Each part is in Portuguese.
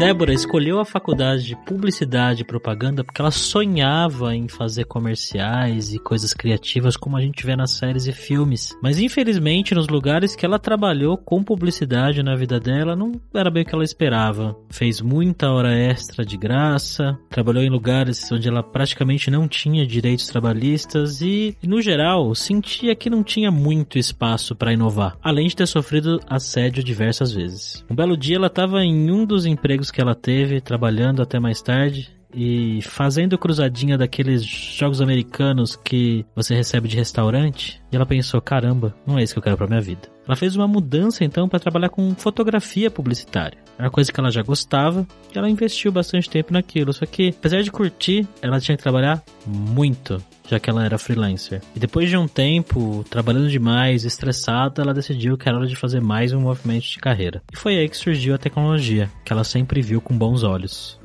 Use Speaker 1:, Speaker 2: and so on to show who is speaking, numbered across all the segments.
Speaker 1: Débora escolheu a faculdade de publicidade e propaganda porque ela sonhava em fazer comerciais e coisas criativas como a gente vê nas séries e filmes. Mas infelizmente, nos lugares que ela trabalhou com publicidade na vida dela, não era bem o que ela esperava. Fez muita hora extra de graça, trabalhou em lugares onde ela praticamente não tinha direitos trabalhistas e, no geral, sentia que não tinha muito espaço para inovar, além de ter sofrido assédio diversas vezes. Um belo dia ela estava em um dos empregos que ela teve trabalhando até mais tarde e fazendo cruzadinha daqueles jogos americanos que você recebe de restaurante. E ela pensou: caramba, não é isso que eu quero para minha vida. Ela fez uma mudança então para trabalhar com fotografia publicitária. Era uma coisa que ela já gostava e ela investiu bastante tempo naquilo. Só que, apesar de curtir, ela tinha que trabalhar muito já que ela era freelancer. E depois de um tempo, trabalhando demais, estressada, ela decidiu que era hora de fazer mais um movimento de carreira. E foi aí que surgiu a tecnologia, que ela sempre viu com bons olhos.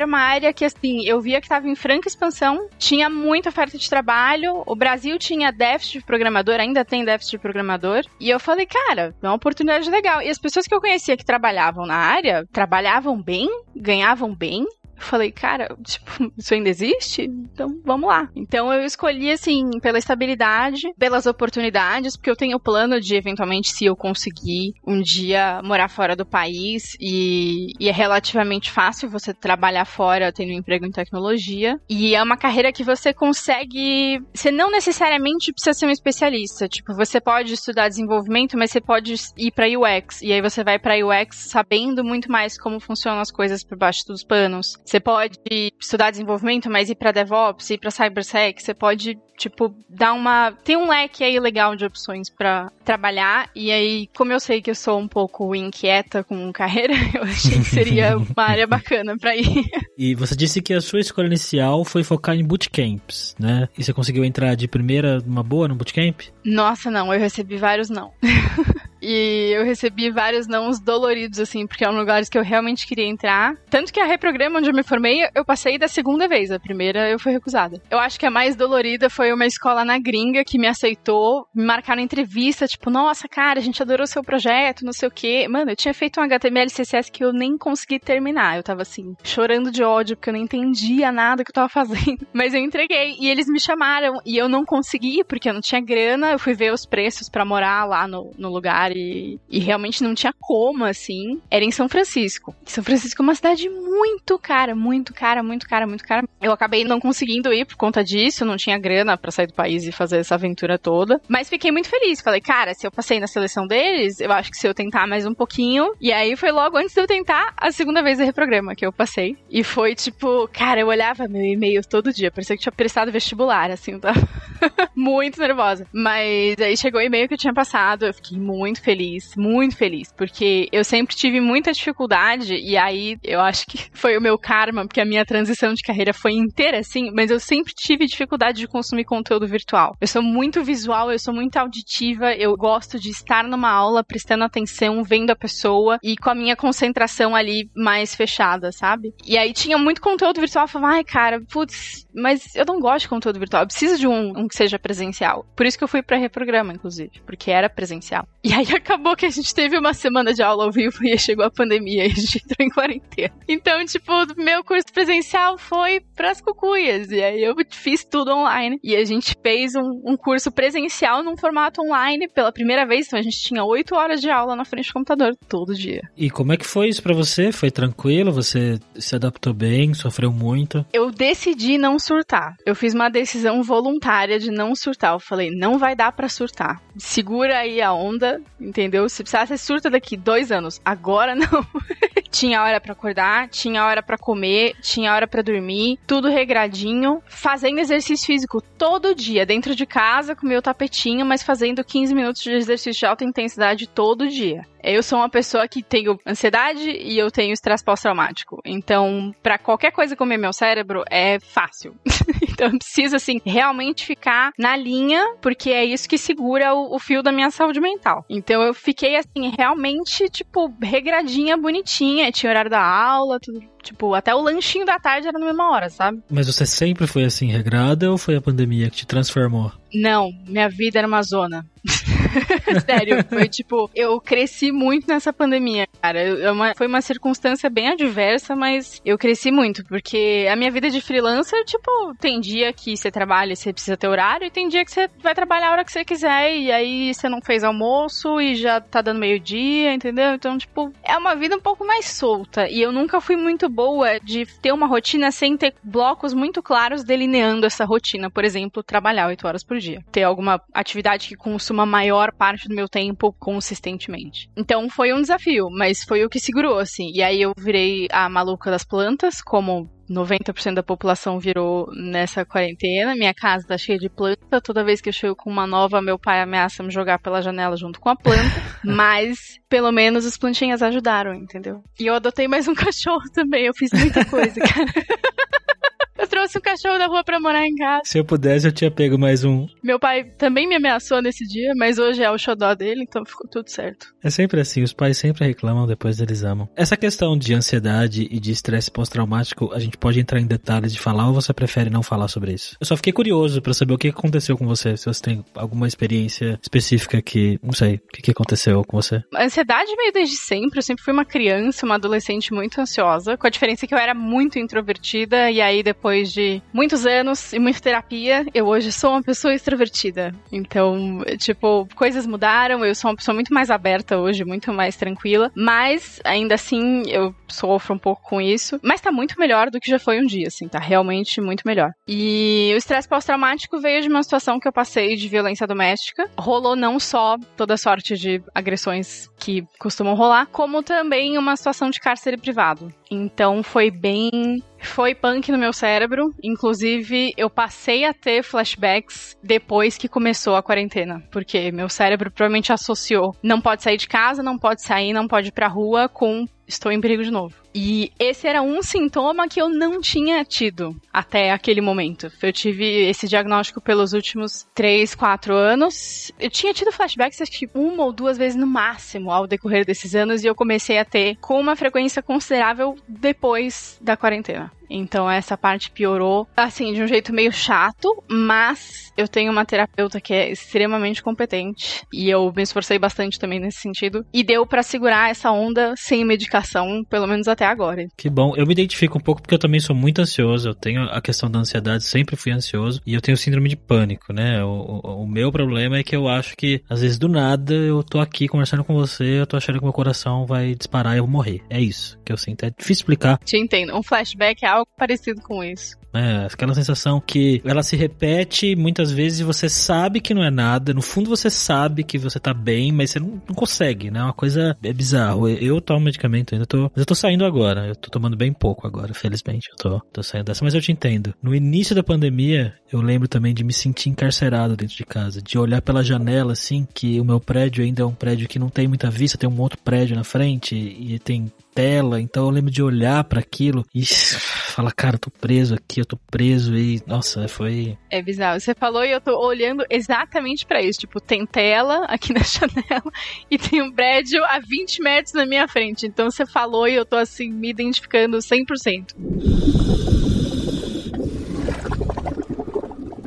Speaker 2: Era uma área que, assim, eu via que estava em franca expansão, tinha muita oferta de trabalho, o Brasil tinha déficit de programador, ainda tem déficit de programador, e eu falei, cara, é uma oportunidade legal. E as pessoas que eu conhecia que trabalhavam na área, trabalhavam bem, ganhavam bem, falei, cara, tipo, isso ainda existe? Então vamos lá. Então eu escolhi, assim, pela estabilidade, pelas oportunidades, porque eu tenho o plano de, eventualmente, se eu conseguir um dia morar fora do país e, e é relativamente fácil você trabalhar fora tendo um emprego em tecnologia. E é uma carreira que você consegue. Você não necessariamente precisa ser um especialista. Tipo, você pode estudar desenvolvimento, mas você pode ir para UX. E aí você vai para UX sabendo muito mais como funcionam as coisas por baixo dos panos. Você pode estudar desenvolvimento, mas ir para DevOps, ir para CyberSec, você pode tipo dar uma tem um leque aí legal de opções para trabalhar e aí como eu sei que eu sou um pouco inquieta com carreira, eu achei que seria uma área bacana para ir.
Speaker 1: E você disse que a sua escolha inicial foi focar em bootcamps, né? E você conseguiu entrar de primeira uma boa no bootcamp?
Speaker 2: Nossa, não, eu recebi vários não. E eu recebi vários nãos doloridos, assim, porque eram lugares que eu realmente queria entrar. Tanto que a Reprograma, onde eu me formei, eu passei da segunda vez. A primeira eu fui recusada. Eu acho que a mais dolorida foi uma escola na gringa que me aceitou, me marcaram entrevista, tipo, nossa, cara, a gente adorou seu projeto, não sei o quê. Mano, eu tinha feito um HTML CSS que eu nem consegui terminar. Eu tava assim, chorando de ódio, porque eu não entendia nada que eu tava fazendo. Mas eu entreguei e eles me chamaram e eu não consegui, porque eu não tinha grana. Eu fui ver os preços para morar lá no, no lugar lugar e, e realmente não tinha como, assim. Era em São Francisco. São Francisco é uma cidade muito cara, muito cara, muito cara, muito cara. Eu acabei não conseguindo ir por conta disso, não tinha grana para sair do país e fazer essa aventura toda. Mas fiquei muito feliz. Falei, cara, se eu passei na seleção deles, eu acho que se eu tentar mais um pouquinho. E aí foi logo antes de eu tentar a segunda vez a reprograma que eu passei. E foi tipo, cara, eu olhava meu e-mail todo dia, parecia que tinha prestado vestibular, assim, tá? muito nervosa. Mas aí chegou o e-mail que eu tinha passado, eu fiquei muito feliz, muito feliz, porque eu sempre tive muita dificuldade e aí eu acho que foi o meu karma, porque a minha transição de carreira foi inteira assim, mas eu sempre tive dificuldade de consumir conteúdo virtual. Eu sou muito visual, eu sou muito auditiva, eu gosto de estar numa aula prestando atenção, vendo a pessoa e com a minha concentração ali mais fechada, sabe? E aí tinha muito conteúdo virtual, eu falava, ai cara, putz, mas eu não gosto de conteúdo virtual, eu preciso de um, um que seja presencial. Por isso que eu fui para reprograma, inclusive, porque era presencial. E aí acabou que a gente teve uma semana de aula ao vivo e chegou a pandemia e a gente entrou em quarentena. Então, tipo, meu curso presencial foi pras cucuias. E aí eu fiz tudo online. E a gente fez um, um curso presencial num formato online pela primeira vez. Então a gente tinha oito horas de aula na frente do computador todo dia.
Speaker 1: E como é que foi isso para você? Foi tranquilo? Você se adaptou bem? Sofreu muito?
Speaker 2: Eu decidi não surtar. Eu fiz uma decisão voluntária de não surtar. Eu falei, não vai dar para surtar. Segura aí a onda entendeu? Se precisasse, surta daqui dois anos. Agora não. tinha hora para acordar, tinha hora para comer, tinha hora para dormir, tudo regradinho, fazendo exercício físico todo dia, dentro de casa, com meu tapetinho, mas fazendo 15 minutos de exercício de alta intensidade todo dia. Eu sou uma pessoa que tenho ansiedade e eu tenho estresse pós-traumático. Então, para qualquer coisa comer meu cérebro é fácil. então preciso, assim, realmente ficar na linha, porque é isso que segura o, o fio da minha saúde mental. Então eu fiquei, assim, realmente, tipo, regradinha, bonitinha. Tinha horário da aula, tudo Tipo, até o lanchinho da tarde era na mesma hora, sabe?
Speaker 1: Mas você sempre foi assim regrada ou foi a pandemia que te transformou?
Speaker 2: Não, minha vida era uma zona. Sério, foi tipo, eu cresci muito nessa pandemia, cara. Eu, eu, foi uma circunstância bem adversa, mas eu cresci muito, porque a minha vida de freelancer, tipo, tem dia que você trabalha e você precisa ter horário, e tem dia que você vai trabalhar a hora que você quiser, e aí você não fez almoço e já tá dando meio-dia, entendeu? Então, tipo, é uma vida um pouco mais solta. E eu nunca fui muito boa de ter uma rotina sem ter blocos muito claros delineando essa rotina. Por exemplo, trabalhar oito horas por dia. Ter alguma atividade que consuma maior parte do meu tempo consistentemente. Então foi um desafio, mas foi o que segurou, assim. E aí eu virei a maluca das plantas, como 90% da população virou nessa quarentena. Minha casa tá cheia de planta. Toda vez que eu chego com uma nova, meu pai ameaça me jogar pela janela junto com a planta. Mas, pelo menos, as plantinhas ajudaram, entendeu? E eu adotei mais um cachorro também. Eu fiz muita coisa, cara. Eu trouxe um cachorro da rua pra morar em casa.
Speaker 1: Se eu pudesse, eu tinha pego mais um.
Speaker 2: Meu pai também me ameaçou nesse dia, mas hoje é o xodó dele, então ficou tudo certo.
Speaker 1: É sempre assim, os pais sempre reclamam, depois eles amam. Essa questão de ansiedade e de estresse pós-traumático, a gente pode entrar em detalhes de falar ou você prefere não falar sobre isso? Eu só fiquei curioso para saber o que aconteceu com você, se você tem alguma experiência específica que, não sei, o que aconteceu com você.
Speaker 2: A ansiedade veio desde sempre, eu sempre fui uma criança, uma adolescente muito ansiosa, com a diferença que eu era muito introvertida e aí depois depois de muitos anos e muita terapia, eu hoje sou uma pessoa extrovertida. Então, tipo, coisas mudaram, eu sou uma pessoa muito mais aberta hoje, muito mais tranquila, mas ainda assim eu sofro um pouco com isso, mas tá muito melhor do que já foi um dia, assim, tá realmente muito melhor. E o estresse pós-traumático veio de uma situação que eu passei de violência doméstica. Rolou não só toda sorte de agressões que costumam rolar, como também uma situação de cárcere privado. Então foi bem foi punk no meu cérebro. Inclusive, eu passei a ter flashbacks depois que começou a quarentena. Porque meu cérebro provavelmente associou. Não pode sair de casa, não pode sair, não pode ir pra rua com estou em perigo de novo. E esse era um sintoma que eu não tinha tido até aquele momento. Eu tive esse diagnóstico pelos últimos 3, 4 anos. Eu tinha tido flashbacks acho que uma ou duas vezes no máximo ao decorrer desses anos e eu comecei a ter com uma frequência considerável depois da quarentena. Então essa parte piorou, assim, de um jeito meio chato, mas eu tenho uma terapeuta que é extremamente competente e eu me esforcei bastante também nesse sentido e deu para segurar essa onda sem medicação, pelo menos até agora.
Speaker 1: Que bom. Eu me identifico um pouco porque eu também sou muito ansioso. Eu tenho a questão da ansiedade, sempre fui ansioso e eu tenho síndrome de pânico, né? O, o, o meu problema é que eu acho que às vezes do nada eu tô aqui conversando com você, eu tô achando que meu coração vai disparar e eu vou morrer. É isso que eu sinto. É difícil explicar.
Speaker 2: Te entendo. Um flashback é algo parecido com isso.
Speaker 1: É, aquela sensação que ela se repete muitas vezes e você sabe que não é nada. No fundo você sabe que você tá bem, mas você não, não consegue, né? É uma coisa é bizarro. Eu, eu tomo medicamento ainda, tô, mas eu tô saindo agora. Eu tô tomando bem pouco agora, felizmente. Eu tô, tô saindo dessa, mas eu te entendo. No início da pandemia, eu lembro também de me sentir encarcerado dentro de casa, de olhar pela janela assim, que o meu prédio ainda é um prédio que não tem muita vista, tem um outro prédio na frente e tem tela, então eu lembro de olhar para aquilo e falar, cara, eu tô preso aqui, eu tô preso e, nossa, foi...
Speaker 2: É bizarro, você falou e eu tô olhando exatamente para isso, tipo, tem tela aqui na janela e tem um prédio a 20 metros na minha frente, então você falou e eu tô assim, me identificando 100%.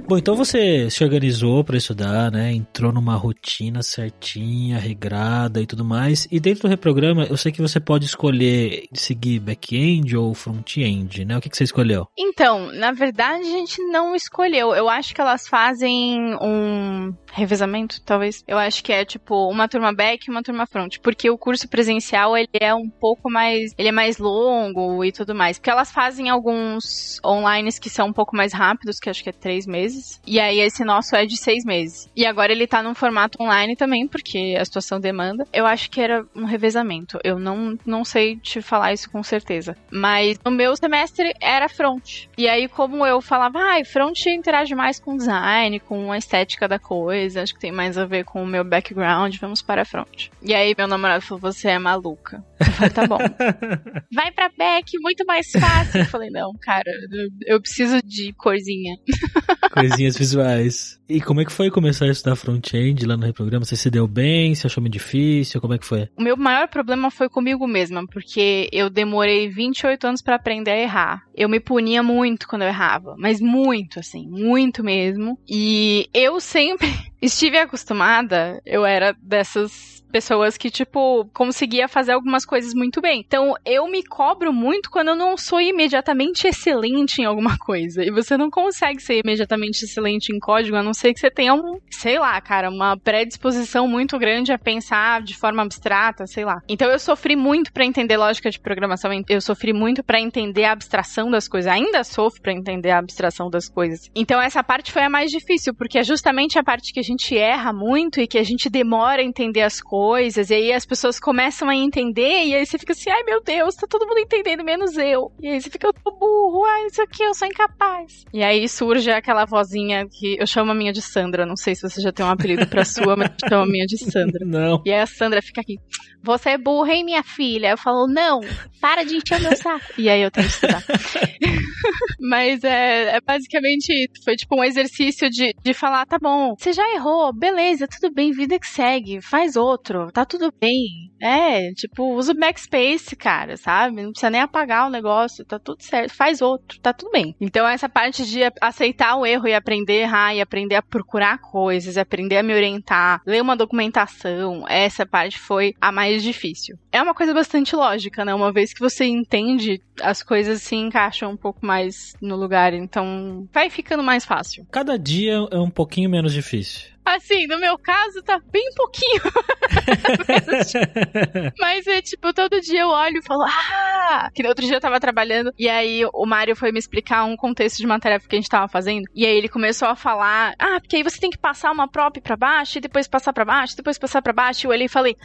Speaker 1: Bom, então você se organizou para estudar, né? Entrou numa rotina certinha, regrada e tudo mais. E dentro do reprograma, eu sei que você pode escolher seguir back-end ou front-end, né? O que, que você escolheu?
Speaker 2: Então, na verdade, a gente não escolheu. Eu acho que elas fazem um revezamento, talvez. Eu acho que é tipo uma turma back e uma turma front, porque o curso presencial ele é um pouco mais, ele é mais longo e tudo mais. Porque elas fazem alguns online que são um pouco mais rápidos, que acho que é três meses. E aí esse nosso é de seis meses. E agora ele tá num formato online também, porque a situação demanda. Eu acho que era um revezamento. Eu não, não sei te falar isso com certeza. Mas no meu semestre era front. E aí, como eu falava, ah, front interage mais com design, com a estética da coisa, acho que tem mais a ver com o meu background, vamos para front. E aí meu namorado falou, você é maluca. Eu falei, tá bom. Vai pra back, muito mais fácil. Eu falei, não, cara, eu, eu preciso de corzinha.
Speaker 1: Coisinhas visuais. E como é que foi começar a estudar front-end lá no reprograma? Você se deu bem? Você achou muito difícil? Como é que foi?
Speaker 2: O meu maior problema foi comigo mesma, porque eu demorei 28 anos para aprender a errar. Eu me punia muito quando eu errava, mas muito, assim, muito mesmo. E eu sempre estive acostumada, eu era dessas pessoas que, tipo, conseguia fazer algumas coisas muito bem. Então, eu me cobro muito quando eu não sou imediatamente excelente em alguma coisa. E você não consegue ser imediatamente excelente em código, a não ser que você tenha um, sei lá, cara, uma predisposição muito grande a pensar de forma abstrata, sei lá. Então, eu sofri muito para entender lógica de programação, eu sofri muito para entender a abstração das coisas. Ainda sofro para entender a abstração das coisas. Então, essa parte foi a mais difícil, porque é justamente a parte que a gente erra muito e que a gente demora a entender as coisas coisas, e aí as pessoas começam a entender, e aí você fica assim, ai meu Deus, tá todo mundo entendendo, menos eu. E aí você fica, eu tô burro, ai, isso aqui, eu sou incapaz. E aí surge aquela vozinha que eu chamo a minha de Sandra, não sei se você já tem um apelido pra sua, mas eu chamo a minha de Sandra.
Speaker 1: Não.
Speaker 2: E aí a Sandra fica aqui, você é burra, hein, minha filha? Eu falo, não, para de encher meu saco. E aí eu tenho que estudar. Mas é, é, basicamente, foi tipo um exercício de, de falar, tá bom, você já errou, beleza, tudo bem, vida que segue, faz outro, tá tudo bem. É, tipo, usa o backspace, cara, sabe? Não precisa nem apagar o negócio, tá tudo certo, faz outro, tá tudo bem. Então essa parte de aceitar o erro e aprender a errar, e aprender a procurar coisas, aprender a me orientar, ler uma documentação, essa parte foi a mais mais difícil. É uma coisa bastante lógica, né? Uma vez que você entende, as coisas se encaixam um pouco mais no lugar, então vai ficando mais fácil.
Speaker 1: Cada dia é um pouquinho menos difícil.
Speaker 2: Assim, no meu caso, tá bem pouquinho. mas, é tipo, todo dia eu olho e falo, ah! Que no outro dia eu tava trabalhando e aí o Mário foi me explicar um contexto de uma tarefa que a gente tava fazendo. E aí ele começou a falar, ah, porque aí você tem que passar uma prop pra baixo e depois passar pra baixo, depois passar pra baixo. E eu olhei e falei,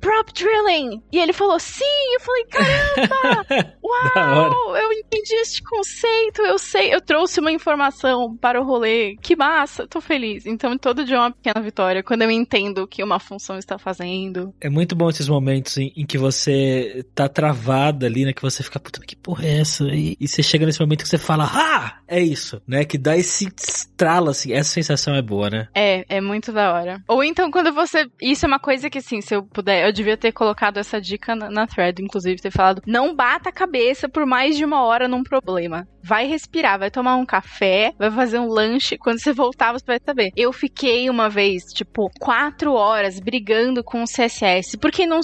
Speaker 2: prop drilling! E ele falou, sim! Eu falei, caramba! Uau! eu entendi este conceito, eu sei, eu trouxe uma informação para o rolê. Que massa, tô feliz. Então, todo é uma pequena vitória quando eu entendo o que uma função está fazendo.
Speaker 1: É muito bom esses momentos em, em que você tá travada ali, né? Que você fica, puta, que porra é essa? E, e, você chega nesse momento que você fala, ah! É isso, né? Que dá esse estralo, assim. Essa sensação é boa, né?
Speaker 2: É, é muito da hora. Ou então quando você. Isso é uma coisa que, assim, se eu puder, eu devia ter colocado essa dica na, na thread, inclusive, ter falado: não bata a cabeça por mais de uma hora num problema. Vai respirar, vai tomar um café, vai fazer um lanche. Quando você voltar, você vai saber. Eu fiquei uma vez, tipo, quatro horas brigando com o CSS, porque não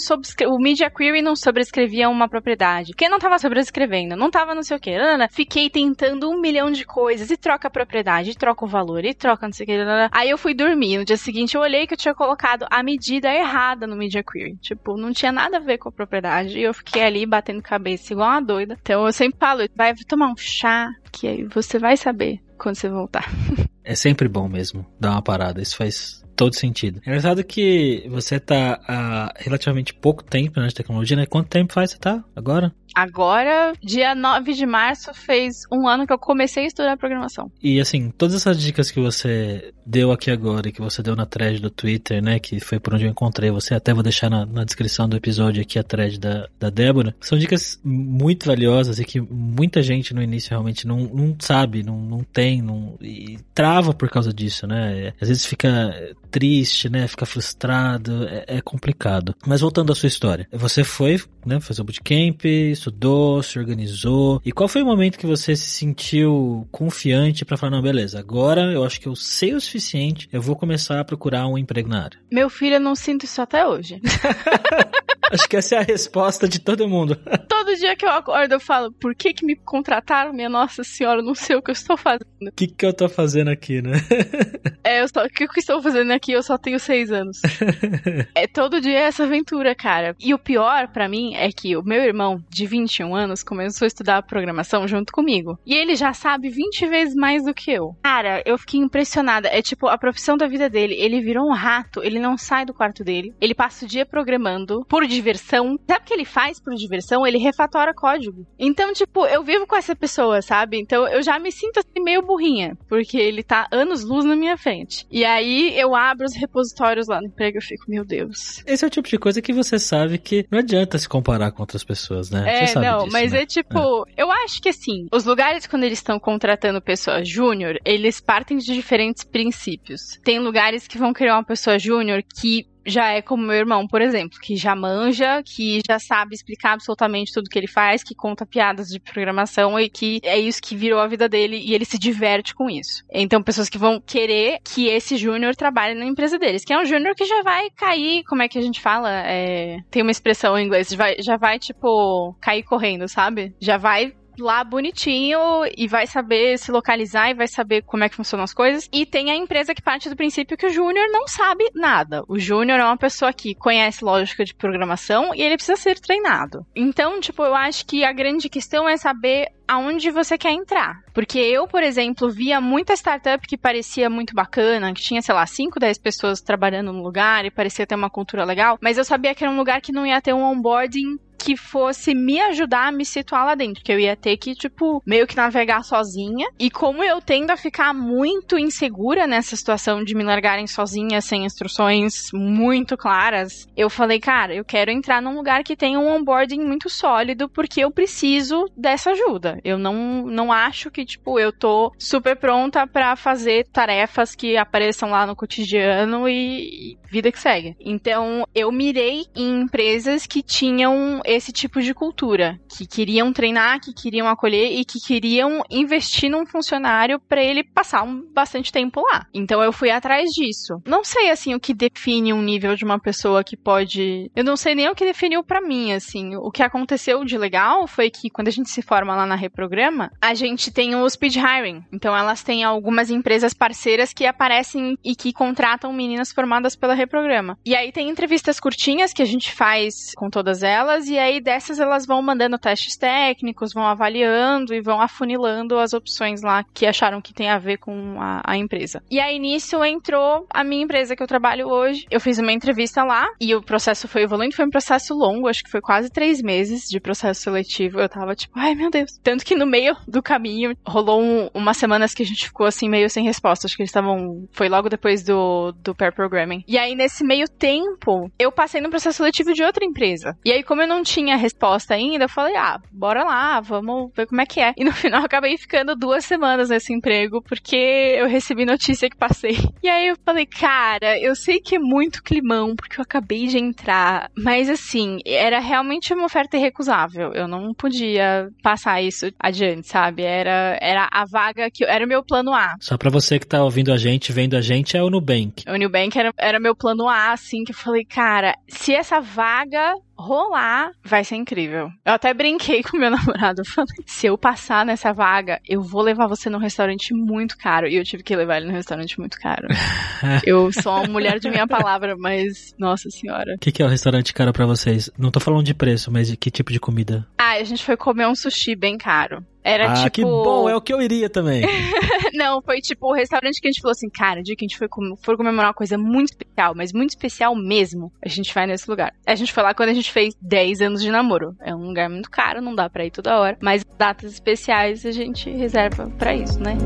Speaker 2: o Media Query não sobrescrevia uma propriedade. Quem não tava sobrescrevendo, não tava não sei o que. Fiquei tentando um milhão de coisas e troca a propriedade, e troca o valor, e troca não sei o que. Aí eu fui dormir. No dia seguinte eu olhei que eu tinha colocado a medida errada no Media Query. Tipo, não tinha nada a ver com a propriedade. E eu fiquei ali batendo cabeça igual uma doida. Então eu sempre falo, vai tomar um chá, que aí você vai saber quando você voltar.
Speaker 1: É sempre bom mesmo dar uma parada. Isso faz todo sentido. É engraçado que você tá há relativamente pouco tempo na tecnologia, né? Quanto tempo faz você tá agora?
Speaker 2: Agora, dia 9 de março, fez um ano que eu comecei a estudar programação.
Speaker 1: E assim, todas essas dicas que você deu aqui agora e que você deu na thread do Twitter, né? Que foi por onde eu encontrei você, até vou deixar na, na descrição do episódio aqui a thread da, da Débora. São dicas muito valiosas e que muita gente no início realmente não, não sabe, não, não tem, não, e trava por causa disso, né? Às vezes fica triste, né? Fica frustrado, é, é complicado. Mas voltando à sua história, você foi, né, fazer o bootcamp, estudou, se organizou. E qual foi o momento que você se sentiu confiante para falar, não, beleza, agora eu acho que eu sei o suficiente, eu vou começar a procurar um emprego na área?
Speaker 2: Meu filho, eu não sinto isso até hoje.
Speaker 1: Acho que essa é a resposta de todo mundo.
Speaker 2: Todo dia que eu acordo, eu falo, por que que me contrataram? Minha Nossa Senhora, não sei o que eu estou fazendo. O
Speaker 1: que que eu tô fazendo aqui, né?
Speaker 2: é, eu só, o que eu estou fazendo aqui? Eu só tenho seis anos. é todo dia essa aventura, cara. E o pior para mim é que o meu irmão, de 21 anos, começou a estudar programação junto comigo. E ele já sabe 20 vezes mais do que eu. Cara, eu fiquei impressionada. É tipo a profissão da vida dele. Ele virou um rato, ele não sai do quarto dele. Ele passa o dia programando por diversão. Sabe o que ele faz por diversão? Ele refatora código. Então, tipo, eu vivo com essa pessoa, sabe? Então eu já me sinto assim meio burrinha, porque ele tá anos luz na minha frente. E aí eu abro os repositórios lá no emprego e fico, meu Deus.
Speaker 1: Esse é o tipo de coisa que você sabe que não adianta se comparar com outras pessoas, né?
Speaker 2: É, não, disso, mas né? é tipo, é. eu acho que assim, os lugares quando eles estão contratando pessoa júnior, eles partem de diferentes princípios. Tem lugares que vão criar uma pessoa júnior que já é como meu irmão, por exemplo, que já manja, que já sabe explicar absolutamente tudo que ele faz, que conta piadas de programação e que é isso que virou a vida dele e ele se diverte com isso. Então, pessoas que vão querer que esse júnior trabalhe na empresa deles, que é um júnior que já vai cair, como é que a gente fala? É, tem uma expressão em inglês, já vai, já vai, tipo, cair correndo, sabe? Já vai lá bonitinho e vai saber se localizar e vai saber como é que funcionam as coisas. E tem a empresa que parte do princípio que o júnior não sabe nada. O júnior é uma pessoa que conhece lógica de programação e ele precisa ser treinado. Então, tipo, eu acho que a grande questão é saber aonde você quer entrar. Porque eu, por exemplo, via muita startup que parecia muito bacana, que tinha, sei lá, 5, 10 pessoas trabalhando no lugar e parecia ter uma cultura legal, mas eu sabia que era um lugar que não ia ter um onboarding que fosse me ajudar a me situar lá dentro, que eu ia ter que, tipo, meio que navegar sozinha. E como eu tendo a ficar muito insegura nessa situação de me largarem sozinha, sem instruções muito claras, eu falei, cara, eu quero entrar num lugar que tenha um onboarding muito sólido, porque eu preciso dessa ajuda. Eu não, não acho que, tipo, eu tô super pronta para fazer tarefas que apareçam lá no cotidiano e vida que segue. Então, eu mirei em empresas que tinham esse tipo de cultura, que queriam treinar, que queriam acolher e que queriam investir num funcionário para ele passar um, bastante tempo lá. Então, eu fui atrás disso. Não sei assim o que define um nível de uma pessoa que pode, eu não sei nem o que definiu para mim, assim. O que aconteceu de legal foi que quando a gente se forma lá na Reprograma, a gente tem o speed hiring. Então, elas têm algumas empresas parceiras que aparecem e que contratam meninas formadas pela reprograma. E aí tem entrevistas curtinhas que a gente faz com todas elas, e aí dessas elas vão mandando testes técnicos, vão avaliando e vão afunilando as opções lá que acharam que tem a ver com a, a empresa. E aí nisso entrou a minha empresa que eu trabalho hoje. Eu fiz uma entrevista lá e o processo foi evoluindo, foi um processo longo, acho que foi quase três meses de processo seletivo. Eu tava tipo, ai meu Deus. Tanto que no meio do caminho rolou um, umas semanas que a gente ficou assim meio sem resposta. Acho que eles estavam. Foi logo depois do, do pair programming. E aí nesse meio tempo, eu passei no processo seletivo de outra empresa. E aí, como eu não tinha resposta ainda, eu falei, ah, bora lá, vamos ver como é que é. E no final, eu acabei ficando duas semanas nesse emprego, porque eu recebi notícia que passei. E aí eu falei, cara, eu sei que é muito climão, porque eu acabei de entrar, mas assim, era realmente uma oferta irrecusável. Eu não podia passar isso adiante, sabe? Era, era a vaga que era o meu plano A.
Speaker 1: Só pra você que tá ouvindo a gente, vendo a gente, é o Nubank.
Speaker 2: O Nubank era, era meu plano A, assim, que eu falei, cara, se essa vaga rolar, vai ser incrível. Eu até brinquei com meu namorado, falei, se eu passar nessa vaga, eu vou levar você num restaurante muito caro. E eu tive que levar ele num restaurante muito caro. eu sou uma mulher de minha palavra, mas, nossa senhora.
Speaker 1: O que, que, é o restaurante caro para vocês? Não tô falando de preço, mas de que tipo de comida?
Speaker 2: Ah, a gente foi comer um sushi bem caro. Era
Speaker 1: ah,
Speaker 2: tipo.
Speaker 1: que bom, é o que eu iria também.
Speaker 2: não, foi tipo o restaurante que a gente falou assim, cara, o dia que a gente foi, com... foi comemorar uma coisa muito especial, mas muito especial mesmo, a gente vai nesse lugar. A gente foi lá quando a gente fez 10 anos de namoro. É um lugar muito caro, não dá pra ir toda hora, mas datas especiais a gente reserva para isso, né?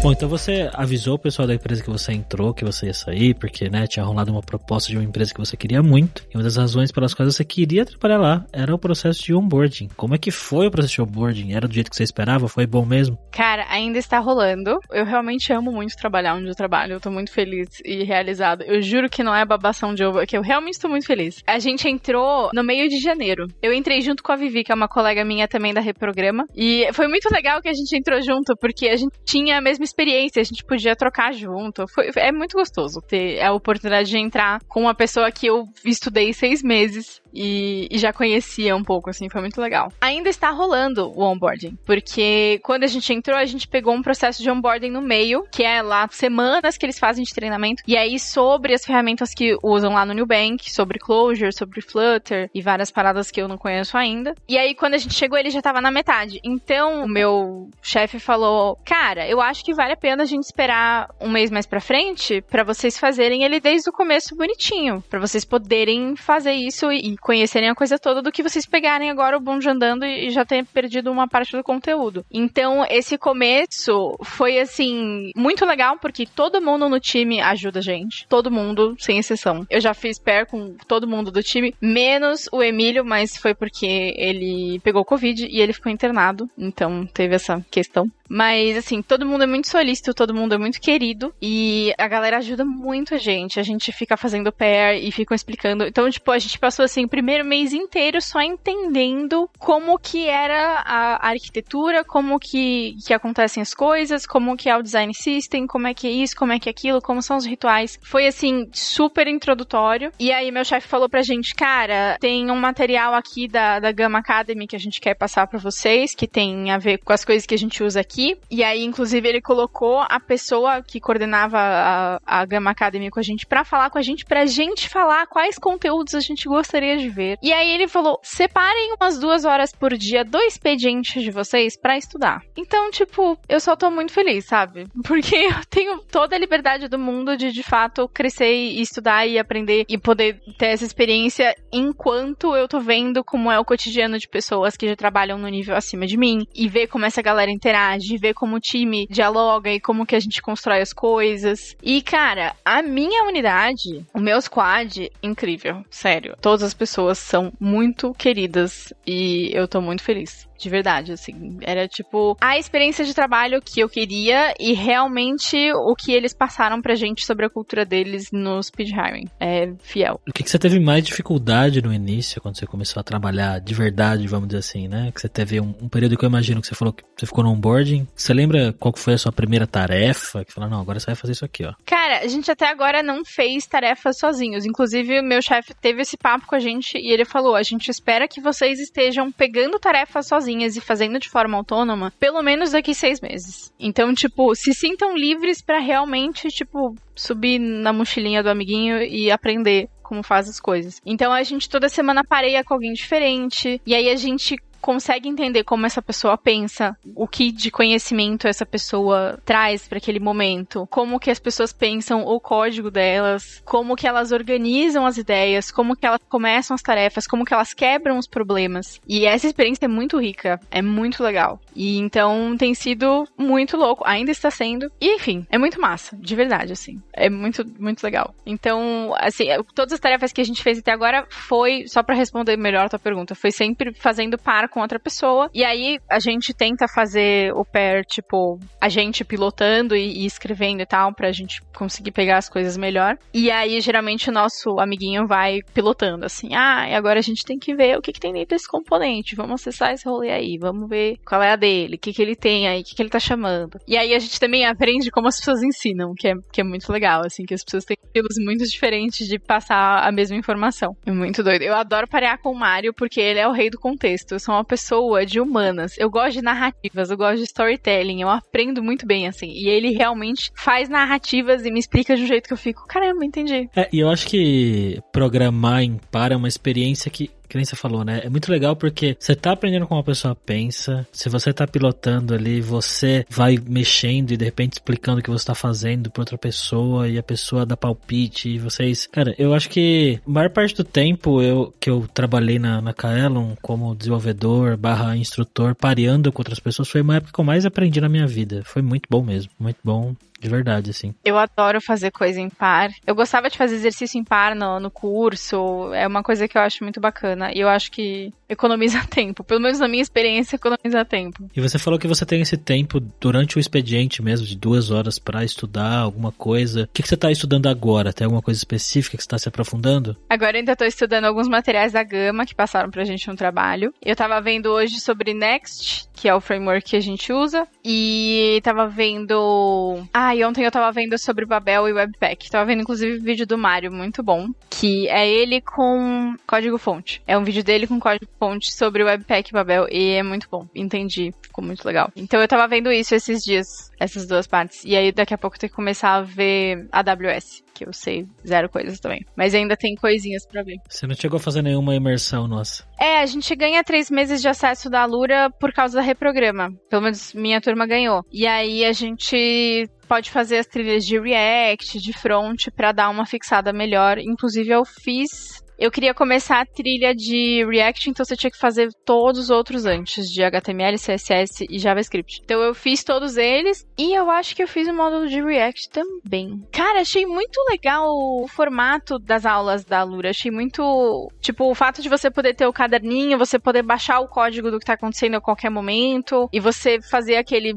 Speaker 1: Bom, então você avisou o pessoal da empresa que você entrou, que você ia sair, porque, né, tinha rolado uma proposta de uma empresa que você queria muito. E uma das razões pelas quais você queria trabalhar lá era o processo de onboarding. Como é que foi o processo de onboarding? Era do jeito que você esperava? Foi bom mesmo?
Speaker 2: Cara, ainda está rolando. Eu realmente amo muito trabalhar onde eu trabalho. Eu tô muito feliz e realizado. Eu juro que não é babação de ovo, é que eu realmente estou muito feliz. A gente entrou no meio de janeiro. Eu entrei junto com a Vivi, que é uma colega minha também da Reprograma. E foi muito legal que a gente entrou junto, porque a gente tinha a mesma experiência, a gente podia trocar junto. Foi, é muito gostoso ter a oportunidade de entrar com uma pessoa que eu estudei seis meses e, e já conhecia um pouco, assim, foi muito legal. Ainda está rolando o onboarding, porque quando a gente entrou, a gente pegou um processo de onboarding no meio, que é lá semanas que eles fazem de treinamento, e aí sobre as ferramentas que usam lá no Nubank, sobre Clojure, sobre Flutter e várias paradas que eu não conheço ainda. E aí quando a gente chegou, ele já tava na metade. Então o meu chefe falou: "Cara, eu acho que vale a pena a gente esperar um mês mais para frente para vocês fazerem ele desde o começo bonitinho, para vocês poderem fazer isso e conhecerem a coisa toda do que vocês pegarem agora o bonde andando e já ter perdido uma parte do conteúdo. Então, esse começo foi assim muito legal porque todo mundo no time ajuda a gente, todo mundo sem exceção. Eu já fiz pair com todo mundo do time, menos o Emílio, mas foi porque ele pegou covid e ele ficou internado, então teve essa questão. Mas, assim, todo mundo é muito solícito, todo mundo é muito querido. E a galera ajuda muito a gente. A gente fica fazendo pair e fica explicando. Então, tipo, a gente passou, assim, o primeiro mês inteiro só entendendo como que era a arquitetura, como que, que acontecem as coisas, como que é o design system, como é que é isso, como é que é aquilo, como são os rituais. Foi, assim, super introdutório. E aí, meu chefe falou pra gente, cara, tem um material aqui da, da Gama Academy que a gente quer passar para vocês, que tem a ver com as coisas que a gente usa aqui. E aí, inclusive, ele colocou a pessoa que coordenava a, a Gama Academy com a gente para falar com a gente, pra gente falar quais conteúdos a gente gostaria de ver. E aí ele falou: separem umas duas horas por dia do expediente de vocês para estudar. Então, tipo, eu só tô muito feliz, sabe? Porque eu tenho toda a liberdade do mundo de de fato crescer e estudar e aprender e poder ter essa experiência enquanto eu tô vendo como é o cotidiano de pessoas que já trabalham no nível acima de mim e ver como essa galera interage ver como o time dialoga e como que a gente constrói as coisas. E, cara, a minha unidade, o meu squad, incrível. Sério. Todas as pessoas são muito queridas e eu tô muito feliz. De verdade, assim. Era tipo a experiência de trabalho que eu queria e realmente o que eles passaram pra gente sobre a cultura deles no speed hiring. É fiel.
Speaker 1: O que, que você teve mais dificuldade no início, quando você começou a trabalhar de verdade, vamos dizer assim, né? Que você teve um, um período que eu imagino que você falou que você ficou no onboarding. Você lembra qual foi a sua primeira tarefa? Que falou, não, agora você vai fazer isso aqui, ó.
Speaker 2: Cara, a gente até agora não fez tarefas sozinhos. Inclusive, meu chefe teve esse papo com a gente e ele falou: a gente espera que vocês estejam pegando tarefas sozinhos sozinhas e fazendo de forma autônoma, pelo menos daqui seis meses. Então, tipo, se sintam livres para realmente, tipo, subir na mochilinha do amiguinho e aprender como faz as coisas. Então a gente toda semana pareia com alguém diferente, e aí a gente consegue entender como essa pessoa pensa, o que de conhecimento essa pessoa traz para aquele momento, como que as pessoas pensam o código delas, como que elas organizam as ideias, como que elas começam as tarefas, como que elas quebram os problemas. E essa experiência é muito rica, é muito legal. E então tem sido muito louco, ainda está sendo. E enfim, é muito massa, de verdade assim. É muito muito legal. Então, assim, todas as tarefas que a gente fez até agora foi só para responder melhor a tua pergunta, foi sempre fazendo par com outra pessoa. E aí a gente tenta fazer o pair, tipo, a gente pilotando e, e escrevendo e tal, pra gente conseguir pegar as coisas melhor. E aí, geralmente, o nosso amiguinho vai pilotando, assim, ah, e agora a gente tem que ver o que, que tem dentro desse componente. Vamos acessar esse rolê aí, vamos ver qual é a dele, o que, que ele tem aí, o que, que ele tá chamando. E aí a gente também aprende como as pessoas ensinam, que é, que é muito legal, assim, que as pessoas têm estilos muito diferentes de passar a mesma informação. É muito doido. Eu adoro parear com o Mario porque ele é o rei do contexto. Eu sou uma pessoa de humanas. Eu gosto de narrativas, eu gosto de storytelling, eu aprendo muito bem, assim. E ele realmente faz narrativas e me explica de um jeito que eu fico, caramba, entendi.
Speaker 1: É, e eu acho que programar em par é uma experiência que que nem você falou, né? É muito legal porque você tá aprendendo como a pessoa pensa. Se você tá pilotando ali, você vai mexendo e de repente explicando o que você tá fazendo pra outra pessoa e a pessoa dá palpite e vocês. Cara, eu acho que a maior parte do tempo eu, que eu trabalhei na, na Kaelon como desenvolvedor barra instrutor, pareando com outras pessoas, foi uma época que eu mais aprendi na minha vida. Foi muito bom mesmo. Muito bom. De verdade, assim.
Speaker 2: Eu adoro fazer coisa em par. Eu gostava de fazer exercício em par no, no curso. É uma coisa que eu acho muito bacana. E eu acho que economiza tempo. Pelo menos na minha experiência, economiza tempo.
Speaker 1: E você falou que você tem esse tempo durante o expediente mesmo, de duas horas para estudar alguma coisa. O que, que você está estudando agora? Tem alguma coisa específica que você está se aprofundando?
Speaker 2: Agora eu ainda estou estudando alguns materiais da Gama que passaram pra gente no trabalho. Eu estava vendo hoje sobre Next, que é o framework que a gente usa. E estava vendo. Ah, Ah, e ontem eu tava vendo sobre Babel e Webpack. Tava vendo inclusive vídeo do Mário, muito bom. Que é ele com código fonte. É um vídeo dele com código fonte sobre Webpack e Babel. E é muito bom. Entendi. Ficou muito legal. Então eu tava vendo isso esses dias essas duas partes. E aí daqui a pouco tem que começar a ver AWS, que eu sei zero coisas também. Mas ainda tem coisinhas para ver.
Speaker 1: Você não chegou a fazer nenhuma imersão nossa?
Speaker 2: É, a gente ganha três meses de acesso da Lura por causa da reprograma. Pelo menos minha turma ganhou. E aí a gente pode fazer as trilhas de React, de front, para dar uma fixada melhor. Inclusive eu fiz eu queria começar a trilha de React, então você tinha que fazer todos os outros antes, de HTML, CSS e JavaScript. Então eu fiz todos eles e eu acho que eu fiz o módulo de React também. Cara, achei muito legal o formato das aulas da Lura. Achei muito. Tipo, o fato de você poder ter o caderninho, você poder baixar o código do que tá acontecendo a qualquer momento e você fazer aquele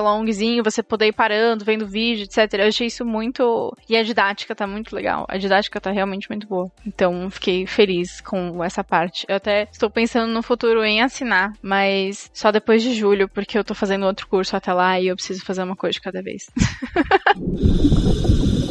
Speaker 2: longuezinho, você poder ir parando, vendo vídeo, etc. Eu achei isso muito. E a didática tá muito legal. A didática tá realmente muito boa. Então, fiquei feliz com essa parte. Eu até estou pensando no futuro em assinar, mas só depois de julho, porque eu tô fazendo outro curso até lá e eu preciso fazer uma coisa de cada vez.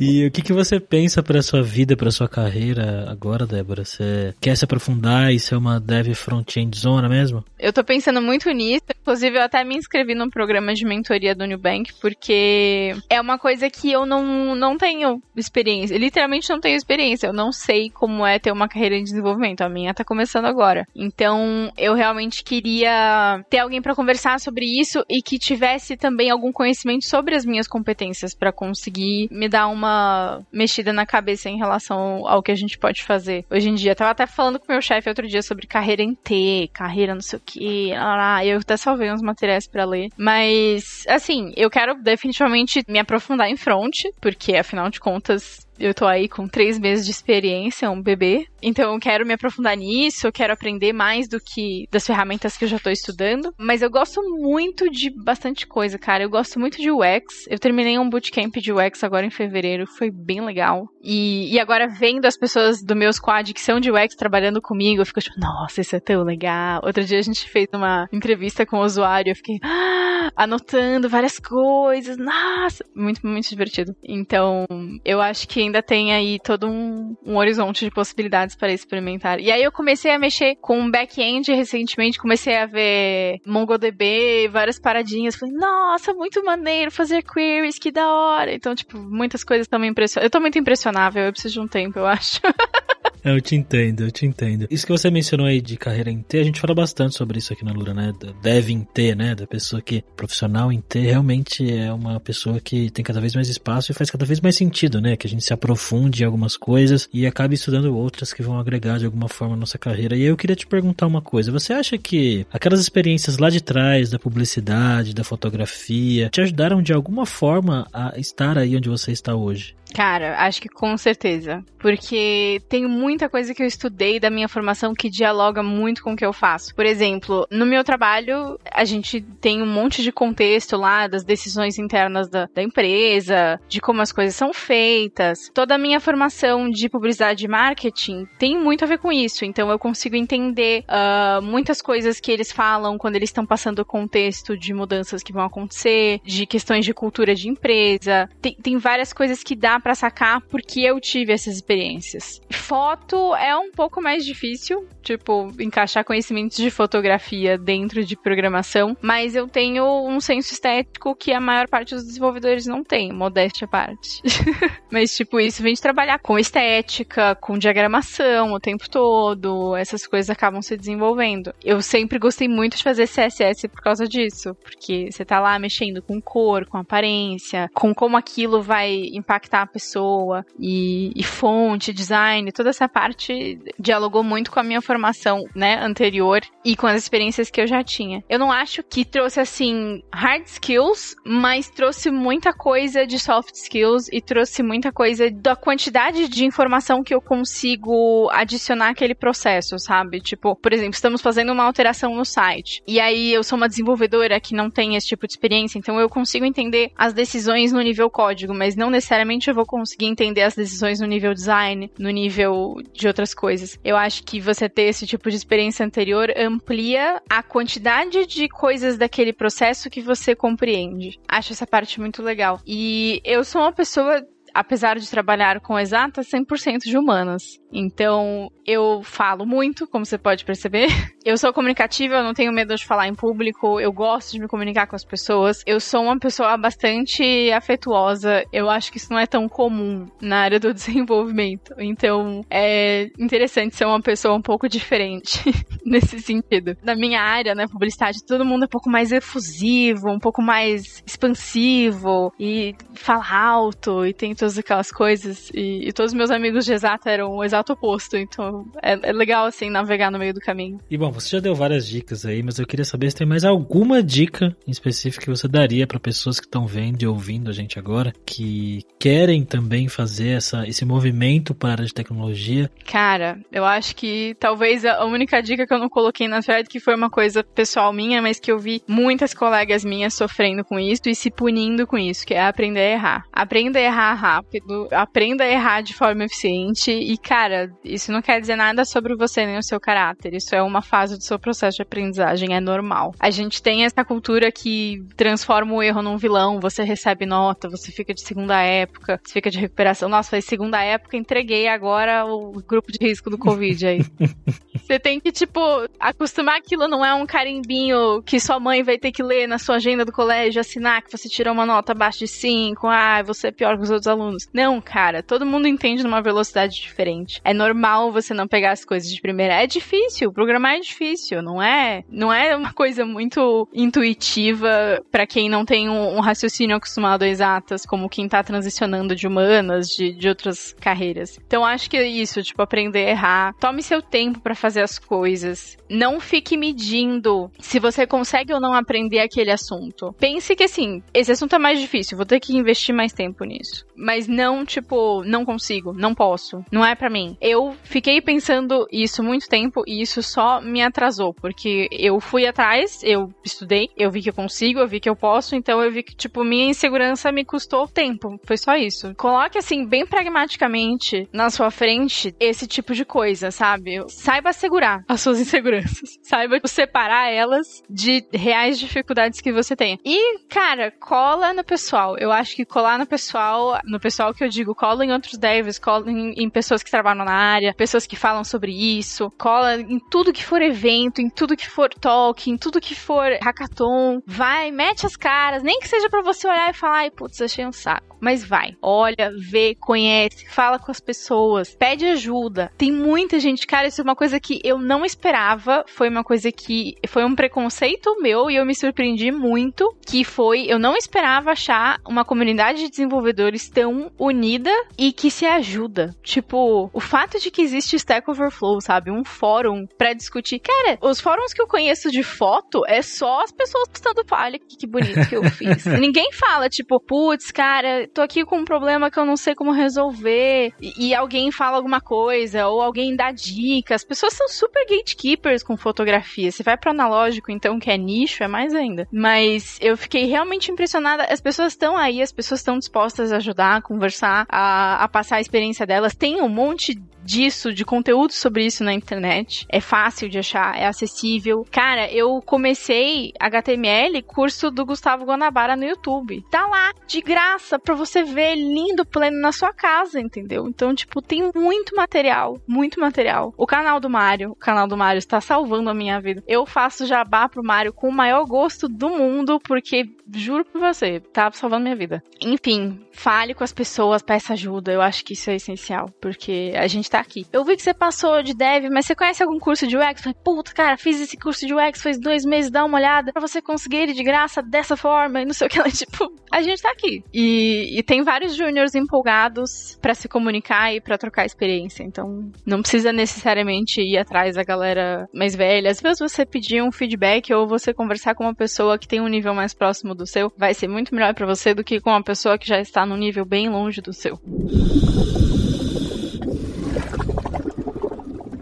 Speaker 1: E o que, que você pensa para sua vida, para sua carreira agora, Débora? Você quer se aprofundar e ser uma dev front-end zona mesmo?
Speaker 2: Eu tô pensando muito nisso. Inclusive, eu até me inscrevi num programa de mentoria do Nubank, porque é uma coisa que eu não, não tenho experiência. Literalmente não tenho experiência. Eu não sei como é ter uma carreira em desenvolvimento. A minha tá começando agora. Então, eu realmente queria ter alguém para conversar sobre isso e que tivesse também algum conhecimento sobre as minhas competências para conseguir me dar uma uma mexida na cabeça em relação ao que a gente pode fazer hoje em dia. Tava até falando com meu chefe outro dia sobre carreira em T, carreira não sei o que, eu até salvei uns materiais para ler. Mas, assim, eu quero definitivamente me aprofundar em front, porque afinal de contas eu tô aí com três meses de experiência, um bebê. Então eu quero me aprofundar nisso, eu quero aprender mais do que das ferramentas que eu já tô estudando. Mas eu gosto muito de bastante coisa, cara. Eu gosto muito de UX. Eu terminei um bootcamp de UX agora em fevereiro, foi bem legal. E, e agora vendo as pessoas do meu squad que são de UX trabalhando comigo, eu fico tipo, nossa, isso é tão legal. Outro dia a gente fez uma entrevista com o usuário, eu fiquei ah, anotando várias coisas. Nossa, muito, muito divertido. Então, eu acho que ainda tem aí todo um, um horizonte de possibilidades para experimentar. E aí eu comecei a mexer com back-end recentemente, comecei a ver MongoDB, várias paradinhas. Falei, nossa, muito maneiro fazer queries, que da hora. Então, tipo, muitas coisas estão me impressionando. Eu tô muito impressionável, eu preciso de um tempo, eu acho.
Speaker 1: Eu te entendo, eu te entendo. Isso que você mencionou aí de carreira em T, a gente fala bastante sobre isso aqui na Lura, né? Deve em T, né? Da pessoa que profissional em T realmente é uma pessoa que tem cada vez mais espaço e faz cada vez mais sentido, né? Que a gente se aprofunde em algumas coisas e acabe estudando outras que vão agregar de alguma forma a nossa carreira. E eu queria te perguntar uma coisa. Você acha que aquelas experiências lá de trás, da publicidade, da fotografia, te ajudaram de alguma forma a estar aí onde você está hoje?
Speaker 2: Cara, acho que com certeza. Porque tem muita coisa que eu estudei da minha formação que dialoga muito com o que eu faço. Por exemplo, no meu trabalho, a gente tem um monte de contexto lá das decisões internas da, da empresa, de como as coisas são feitas. Toda a minha formação de publicidade e marketing tem muito a ver com isso. Então eu consigo entender uh, muitas coisas que eles falam quando eles estão passando o contexto de mudanças que vão acontecer, de questões de cultura de empresa. Tem, tem várias coisas que dá para sacar porque eu tive essas experiências. Foto é um pouco mais difícil, tipo, encaixar conhecimentos de fotografia dentro de programação, mas eu tenho um senso estético que a maior parte dos desenvolvedores não tem, modéstia à parte. mas, tipo, isso vem de trabalhar com estética, com diagramação o tempo todo, essas coisas acabam se desenvolvendo. Eu sempre gostei muito de fazer CSS por causa disso, porque você tá lá mexendo com cor, com aparência, com como aquilo vai impactar pessoa e, e, fonte, design, toda essa parte dialogou muito com a minha formação, né, anterior e com as experiências que eu já tinha. Eu não acho que trouxe assim hard skills, mas trouxe muita coisa de soft skills e trouxe muita coisa da quantidade de informação que eu consigo adicionar àquele processo, sabe? Tipo, por exemplo, estamos fazendo uma alteração no site e aí eu sou uma desenvolvedora que não tem esse tipo de experiência, então eu consigo entender as decisões no nível código, mas não necessariamente eu vou conseguir entender as decisões no nível design, no nível de outras coisas. Eu acho que você ter esse tipo de experiência anterior amplia a quantidade de coisas daquele processo que você compreende. Acho essa parte muito legal. E eu sou uma pessoa apesar de trabalhar com exatas, 100% de humanas. Então, eu falo muito, como você pode perceber. Eu sou comunicativa, eu não tenho medo de falar em público, eu gosto de me comunicar com as pessoas. Eu sou uma pessoa bastante afetuosa. Eu acho que isso não é tão comum na área do desenvolvimento. Então, é interessante ser uma pessoa um pouco diferente nesse sentido. Na minha área, né, publicidade, todo mundo é um pouco mais efusivo, um pouco mais expansivo e fala alto e tem todas aquelas coisas. E, e todos meus amigos de exata eram o exato oposto. Então é, é, legal, assim, navegar no meio do caminho.
Speaker 1: E bom, você já deu várias dicas aí, mas eu queria saber se tem mais alguma dica em específico que você daria para pessoas que estão vendo e ouvindo a gente agora, que querem também fazer essa, esse movimento para a área de tecnologia.
Speaker 2: Cara, eu acho que talvez a única dica que eu não coloquei na thread, que foi uma coisa pessoal minha, mas que eu vi muitas colegas minhas sofrendo com isso e se punindo com isso, que é aprender a errar. Aprenda a errar rápido, aprenda a errar de forma eficiente e, cara, isso não quer dizer nada sobre você nem o seu caráter. Isso é uma fase do seu processo de aprendizagem, é normal. A gente tem essa cultura que transforma o erro num vilão, você recebe nota, você fica de segunda época, você fica de recuperação. Nossa, foi segunda época, entreguei agora o grupo de risco do Covid aí. você tem que, tipo, acostumar aquilo não é um carimbinho que sua mãe vai ter que ler na sua agenda do colégio, assinar que você tirou uma nota abaixo de 5, ah, você é pior que os outros alunos. Não, cara, todo mundo entende numa velocidade diferente. É normal você não pegar as coisas de primeira. É difícil, programar é difícil, não é? Não é uma coisa muito intuitiva para quem não tem um, um, raciocínio acostumado a exatas, como quem tá transicionando de humanas, de, de outras carreiras. Então acho que é isso, tipo, aprender a errar. Tome seu tempo para fazer as coisas. Não fique medindo se você consegue ou não aprender aquele assunto. Pense que assim, esse assunto é mais difícil, vou ter que investir mais tempo nisso. Mas não, tipo, não consigo, não posso, não é para mim. Eu fiquei pensando isso muito tempo e isso só me atrasou, porque eu fui atrás, eu estudei, eu vi que eu consigo, eu vi que eu posso, então eu vi que, tipo, minha insegurança me custou tempo. Foi só isso. Coloque, assim, bem pragmaticamente na sua frente esse tipo de coisa, sabe? Saiba segurar as suas inseguranças. Saiba separar elas de reais dificuldades que você tenha. E, cara, cola no pessoal. Eu acho que colar no pessoal, no pessoal que eu digo, cola em outros devs, cola em, em pessoas que trabalham na área, pessoas que falam sobre isso, cola em tudo que for evento, em tudo que for talk, em tudo que for hackathon. Vai, mete as caras, nem que seja para você olhar e falar, ai, putz, achei um saco. Mas vai, olha, vê, conhece, fala com as pessoas, pede ajuda. Tem muita gente, cara, isso é uma coisa que eu não esperava, foi uma coisa que foi um preconceito meu e eu me surpreendi muito, que foi, eu não esperava achar uma comunidade de desenvolvedores tão unida e que se ajuda. Tipo, o fato de que existe Stack Overflow, sabe? Um fórum para discutir. Cara, os fóruns que eu conheço de foto é só as pessoas postando, olha que, bonito que eu fiz. Ninguém fala, tipo, putz, cara, tô aqui com um problema que eu não sei como resolver. E, e alguém fala alguma coisa, ou alguém dá dicas. As pessoas são super gatekeepers com fotografia. Se vai pro analógico, então, que é nicho, é mais ainda. Mas eu fiquei realmente impressionada. As pessoas estão aí, as pessoas estão dispostas a ajudar, conversar, a, a passar a experiência delas. Tem um monte disso, de conteúdo sobre isso na internet. É fácil de achar, é acessível. Cara, eu comecei HTML, curso do Gustavo Guanabara no YouTube. Tá lá, de graça, pra você ver lindo, pleno na sua casa, entendeu? Então, tipo, tem muito material, muito material. O canal do Mário, o canal do Mário está salvando a minha vida. Eu faço jabá pro Mário com o maior gosto do mundo, porque, juro por você, tá salvando minha vida. Enfim, fale com as pessoas, peça ajuda. Eu acho que isso é essencial, porque a gente tá tá aqui. Eu vi que você passou de dev, mas você conhece algum curso de UX? Falei, puta, cara, fiz esse curso de UX faz dois meses, dá uma olhada pra você conseguir ele de graça dessa forma e não sei o que. Ela, tipo, a gente tá aqui. E, e tem vários juniors empolgados para se comunicar e para trocar experiência. Então, não precisa necessariamente ir atrás da galera mais velha. Às vezes você pedir um feedback ou você conversar com uma pessoa que tem um nível mais próximo do seu, vai ser muito melhor para você do que com uma pessoa que já está num nível bem longe do seu.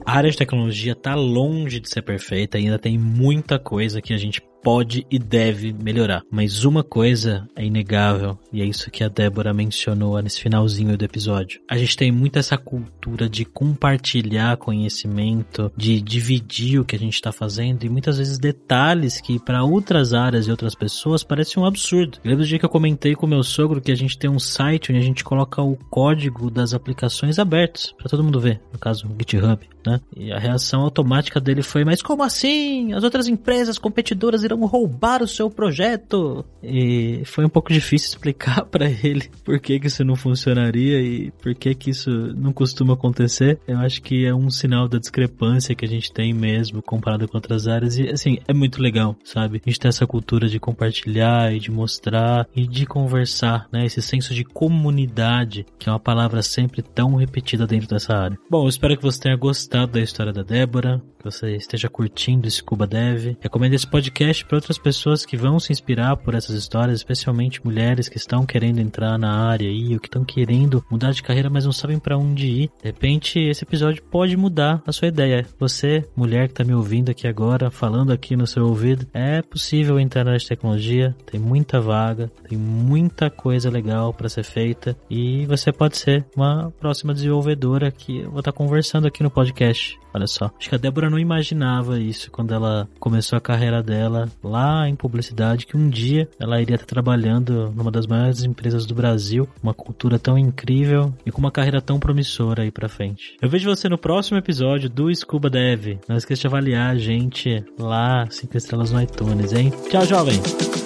Speaker 1: A área de tecnologia está longe de ser perfeita, ainda tem muita coisa que a gente pode e deve melhorar. Mas uma coisa é inegável, e é isso que a Débora mencionou nesse finalzinho do episódio. A gente tem muito essa cultura de compartilhar conhecimento, de dividir o que a gente está fazendo e muitas vezes detalhes que para outras áreas e outras pessoas parecem um absurdo. Eu lembro do dia que eu comentei com meu sogro que a gente tem um site onde a gente coloca o código das aplicações abertos para todo mundo ver, no caso o GitHub, né? E a reação automática dele foi: "Mas como assim? As outras empresas competidoras irão roubar o seu projeto?" E foi um pouco difícil explicar para ele por que que isso não funcionaria e por que que isso não costuma acontecer. Eu acho que é um sinal da discrepância que a gente tem mesmo comparado com outras áreas e assim, é muito legal, sabe? A gente tem essa cultura de compartilhar e de mostrar e de conversar, né? Esse senso de comunidade, que é uma palavra sempre tão repetida dentro dessa área. Bom, eu espero que você tenha gostado da história da Débora, você esteja curtindo esse Cuba Dev. Recomendo esse podcast para outras pessoas que vão se inspirar por essas histórias, especialmente mulheres que estão querendo entrar na área aí, ou que estão querendo mudar de carreira, mas não sabem para onde ir. De repente, esse episódio pode mudar a sua ideia. Você, mulher que está me ouvindo aqui agora, falando aqui no seu ouvido, é possível entrar na tecnologia, tem muita vaga, tem muita coisa legal para ser feita e você pode ser uma próxima desenvolvedora que eu vou estar tá conversando aqui no podcast. Olha só. Acho que a Débora não imaginava isso quando ela começou a carreira dela lá em publicidade, que um dia ela iria estar trabalhando numa das maiores empresas do Brasil, uma cultura tão incrível e com uma carreira tão promissora aí pra frente. Eu vejo você no próximo episódio do Scuba Dev. Não esqueça de avaliar a gente lá, 5 estrelas no iTunes, hein? Tchau, jovem!